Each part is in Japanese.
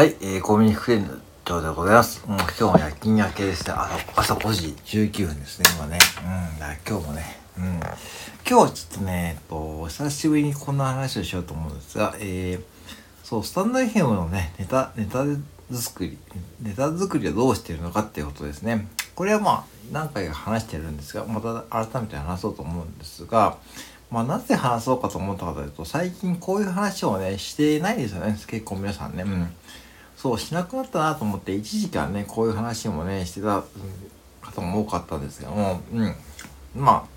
はい、えー、コミュニフレンド長でございます。うん、今日も夜勤明けですね。あの、朝5時19分ですね、今ね。うん、だ今日もね。うん。今日はちょっとね、えっと、久しぶりにこんな話をしようと思うんですが、えー、そう、スタンド FM のね、ネタ、ネタ作り、ネタ作りはどうしてるのかっていうことですね。これはまあ、何回か話してるんですが、また改めて話そうと思うんですが、まあ、なぜ話そうかと思ったかというと、最近こういう話をね、してないですよね。結構皆さんね。うん。そう、しなくなったなと思って、一時間ね、こういう話もね、してた方も多かったんですけども、うん。ま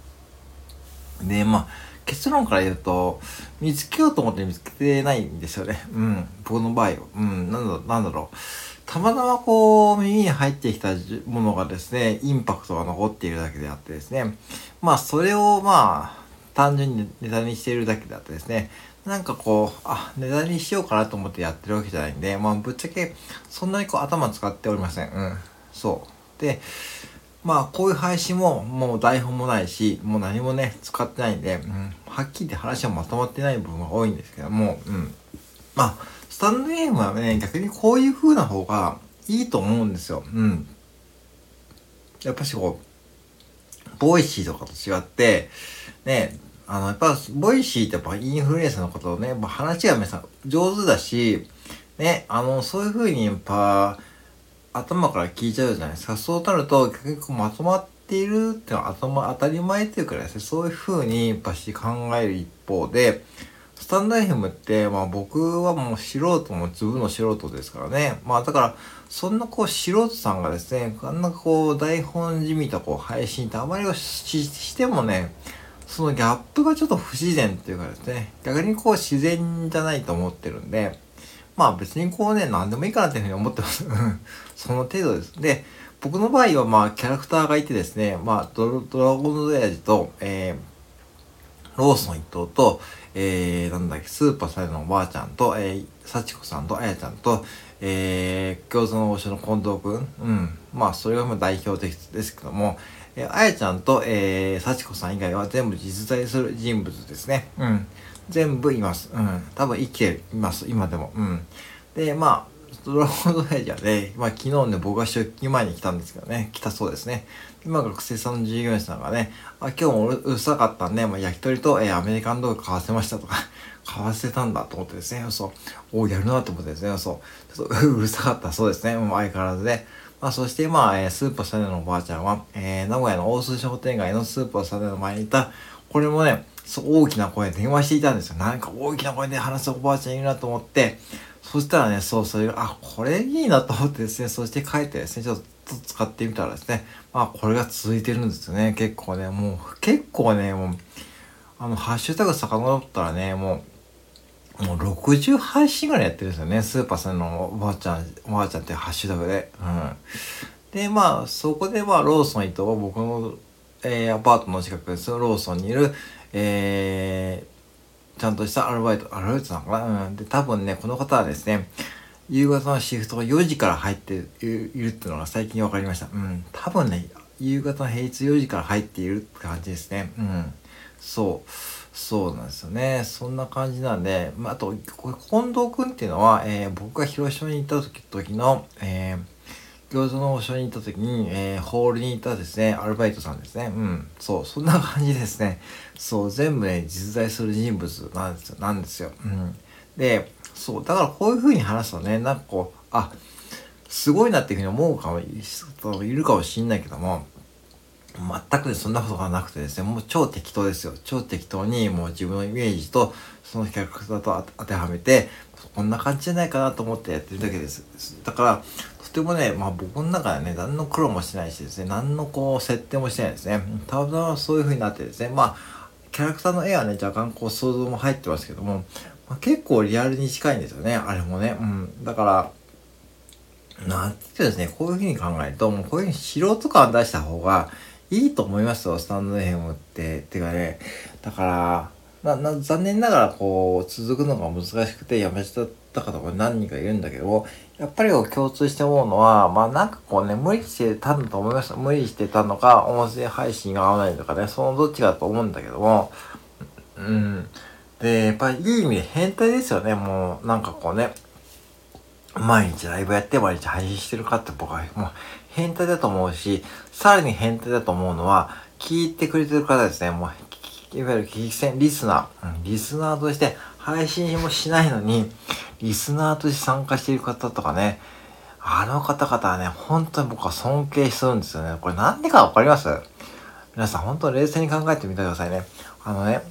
あ、で、まあ、結論から言うと、見つけようと思って見つけてないんですよね。うん。僕の場合は。うん。なんだ、なんだろう。たまたまこう、耳に入ってきたものがですね、インパクトが残っているだけであってですね、まあ、それをまあ、単純にネタにしているだけであってですね、なんかこう、あ、ネタにしようかなと思ってやってるわけじゃないんで、まあぶっちゃけそんなにこう頭使っておりません。うん。そう。で、まあこういう配信ももう台本もないし、もう何もね、使ってないんで、うん、はっきり言って話はまとまってない部分が多いんですけども、うん。まあ、スタンド FM はね、逆にこういう風な方がいいと思うんですよ。うん。やっぱしこう、ボイシーとかと違って、ね、あの、やっぱ、ボイシーってやっぱインフルエンサーのことをね、まあ、話が皆さん上手だし、ね、あの、そういう風にやっぱ、頭から聞いちゃうじゃないですか。そうなると、結構まとまっているっていうのは頭当たり前っていうかですね、そういう風にやっぱし考える一方で、スタンド FM って、まあ僕はもう素人も自分の素人ですからね。まあだから、そんなこう素人さんがですね、あんなこう台本じみたこう配信ってあまりはしてもね、そのギャップがちょっと不自然っていうかですね、逆にこう自然じゃないと思ってるんで、まあ別にこうね、何でもいいかなっていうふうに思ってます。その程度です。で、僕の場合はまあキャラクターがいてですね、まあドラゴンズエアジと、えー、ローソン一頭と、えー、なんだっけ、スーパーサイドのおばあちゃんと、えー、幸子さんとあやちゃんと、えー、餃子の王将の近藤くん。うん。まあ、それがまあ代表的ですけども、えあやちゃんと、えー、幸子さん以外は全部実在する人物ですね。うん。全部います。うん。多分生きています。今でも。うん。で、まあ、ドラゴンドエイジャーで、まあ昨日ね、僕が出勤前に来たんですけどね、来たそうですね。今学生さんの従業員さんがね、あ、今日もうるさかったんで、まあ焼き鳥と、えー、アメリカンドッグ買わせましたとか、買わせたんだと思ってですね、そう、おやるなと思ってですね、そう、ちょっとうるさかったそうですね、もう相変わらずで、まあ、そして、まあ、えー、スーパーサネのおばあちゃんは、えー、名古屋の大須商店街のスーパーサネの前にいた、これもね、大きな声で電話していたんですよ。なんか大きな声で話すおばあちゃんいるなと思って、そしたらね、そう、それが、あ、これいいなと思ってですね、そして帰ってですね、ちょっと使ってみたらですね、まあ、これが続いてるんですよね。結構ね、もう、結構ね、もう、あの、ハッシュタグ遡ったらね、もう、もう60配信ぐらいやってるんですよね。スーパーさんのおばあちゃん、おばあちゃんってハッシュタグで。うん。で、まあ、そこでまあ、ローソン伊藤は僕の、えー、アパートの近くです。ローソンにいる、えー、ちゃんとしたアルバイト、アルバイトなのかな？うん。で、多分ね、この方はですね、夕方のシフトが4時から入っているっていうのが最近分かりました。うん。多分ね、夕方の平日4時から入っているって感じですね。うん。そう。そうなんですよね。そんな感じなんで、まあ、あと、近藤くんっていうのは、えー、僕が広島に行った時時の、えー、餃子の王将に行った時に、えー、ホールにいたですね、アルバイトさんですね。うん。そう、そんな感じですね。そう、全部ね、実在する人物なんですよ。なんですよ。うん。で、そう、だからこういう風に話すとね、なんかこう、あ、すごいなっていうふうに思うかも、いるかもしんないけども、全くそんなことがなくてですね、もう超適当ですよ。超適当にもう自分のイメージとそのキャラクターと当てはめて、こんな感じじゃないかなと思ってやってるだけです。だから、とてもね、まあ僕の中でね、何の苦労もしないしですね、何のこう設定もしてないですね。ただそういう風になってですね、まあ、キャラクターの絵はね、若干こう想像も入ってますけども、まあ、結構リアルに近いんですよね、あれもね。うん。だから、なんて言うですね、こういう風に考えると、もうこういう風に素人感出した方が、いいと思いますよ、スタンド FM って。てかね、だから、な、な、残念ながらこう、続くのが難しくてやめちゃった方が何人かいるんだけどやっぱり共通して思うのは、まあなんかこうね、無理してたんだと思いました。無理してたのか、音声配信が合わないとかね、そのどっちかだと思うんだけども、うん。で、やっぱりいい意味で変態ですよね、もう、なんかこうね。毎日ライブやって毎日配信してるかって僕はもう変態だと思うし、さらに変態だと思うのは、聞いてくれてる方ですね。もう、いわゆる聞き戦、リスナー、うん、リスナーとして配信もしないのに、リスナーとして参加している方とかね、あの方々はね、本当に僕は尊敬するんですよね。これなんでかわかります？皆さん本当に冷静に考えてみてくださいね。あのね、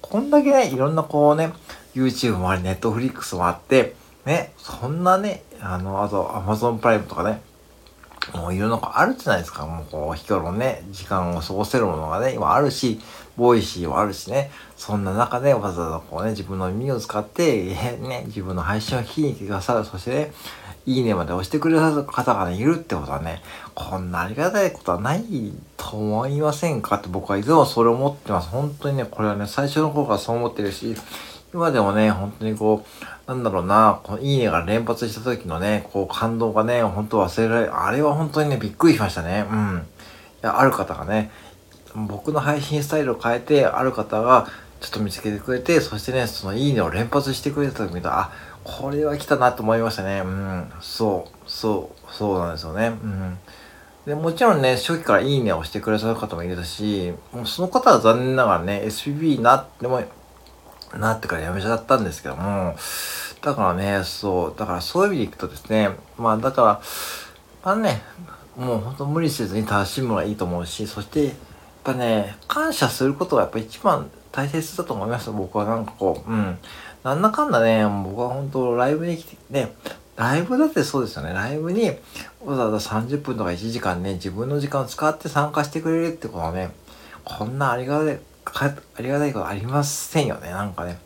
こんだけね、いろんなこうね、YouTube もあり、Netflix もあって、ね、そんなね、あの、あと Amazon プライムとかね、もういろんなあるじゃないですか。もうこう、日頃ね、時間を過ごせるものがね、今あるし、ボイシーもあるしね、そんな中でわざわざこうね、自分の耳を使って、ね、自分の配信を聞きに来てくださる。そしてね、いいねまで押してくれる方がね、いるってことはね、こんなありがたいことはないと思いませんか？って僕はいつもそれを思ってます。本当にね、これはね、最初の頃からそう思ってるし、今でもね、本当にこう、なんだろうな、このいいねが連発した時のね、こう感動がね、本当忘れられ、あれは本当にね、びっくりしましたね。うん。いや、ある方がね、僕の配信スタイルを変えて、ある方がちょっと見つけてくれて、そしてね、そのいいねを連発してくれた時見たら、あ、これは来たなと思いましたね。うん。そう、そう、そうなんですよね。うん。で、もちろんね、初期からいいねをしてくれた方もいるし、もうその方は残念ながらね、SPB なっても、なってからやめちゃったんですけども、だからね、そう、だからそういう意味でいくとですね、まあだから、まあね、もうほんと無理せずに楽しむのがいいと思うし、そして、やっぱね、感謝することがやっぱ一番大切だと思います。僕はなんかこう、うん。なんだかんだね、僕は本当ライブに来て、ね、ライブだってそうですよね。ライブにわざわざ30分とか1時間ね、自分の時間を使って参加してくれるってことはね、こんなありがたい、かありがたいことありませんよね。なんかね。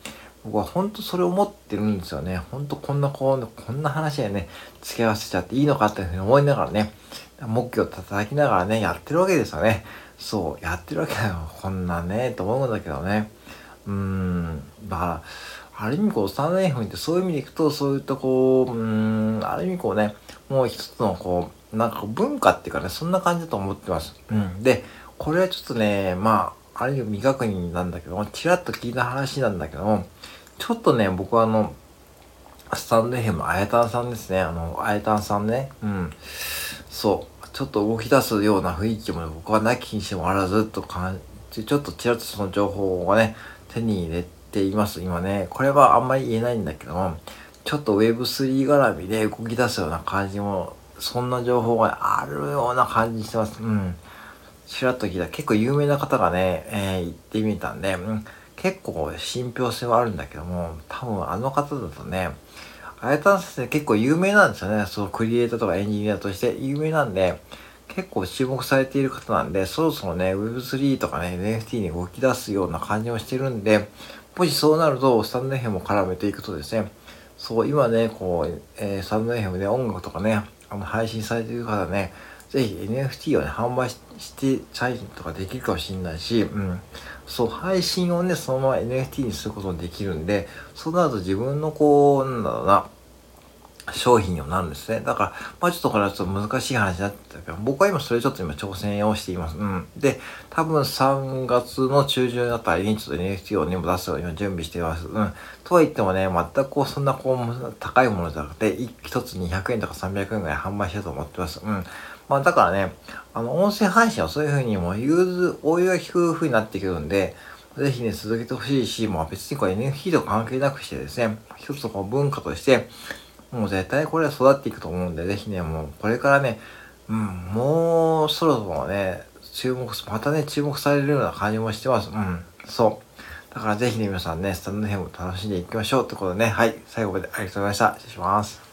僕は本当それ思ってるんですよね。本当こんなこう、こんな話でね、付き合わせちゃっていいのかっていうふうに思いながらね、目標を叩きながらね、やってるわけですよね。そう、やってるわけだよ。こんなね、と思うんだけどね。うーん、だから、ある意味こう、スタンド F ってそういう意味でいくと、そういったこう、うーん、ある意味こうね、もう一つのこう、なんか文化っていうかね、そんな感じだと思ってます。うん。で、これはちょっとね、まあ、ある意味未確認なんだけども、ちらっと聞いた話なんだけども、ちょっとね、僕はあの、スタンド FM あやたんさんですね。あの、あやたんさんね。うん。そう。ちょっと動き出すような雰囲気も、ね、僕はなきにしてもあらずと感じ、ちょっとちらっとその情報がね、手に入れています、今ね。これはあんまり言えないんだけども、ちょっと Web3 絡みで動き出すような感じも、そんな情報があるような感じしてます。うん。ちらっと聞いた。結構有名な方がね、えー、言ってみたんで、うん、結構信憑性はあるんだけども、多分あの方だとね、あやたん先生結構有名なんですよね。そのクリエイターとかエンジニアとして有名なんで、結構注目されている方なんで、そろそろね、Web3 とかね、NFT に動き出すような感じもしてるんで、もしそうなると、スタンド FM も絡めていくとですね、そう、今ね、こう、えー、スタンド FM で音楽とかね、あの配信されている方ね、ぜひ NFT をね、販売してチイとかできるかもしれないし、うん。そう、配信をね、そのまま NFT にすることもできるんで、そうなると自分のこう、なんだろうな、商品にもなるんですね。だから、まあちょっとこれはちょっと難しい話になってたけど、僕は今それちょっと今挑戦をしています。うん。で、多分3月の中旬あたりにちょっと NFT をね、出すように準備しています。うん。とは言ってもね、全くこう、そんなこう、高いものじゃなくて、一つ200円とか300円ぐらい販売しようと思ってます。うん。まあだからね、あの、音声配信はそういう風にもう、融通、応用が効く風になってくるんで、ぜひね、続けてほしいし、まあ別にこれ NFT と関係なくしてですね、一つのこう文化として、もう絶対これは育っていくと思うんで、ぜひね、もうこれからね、うん、もうそろそろね、注目、またね、注目されるような感じもしてます。うん、そう。だからぜひね、皆さんね、スタンドヘム楽しんでいきましょうってことでね、はい、最後までありがとうございました。失礼します。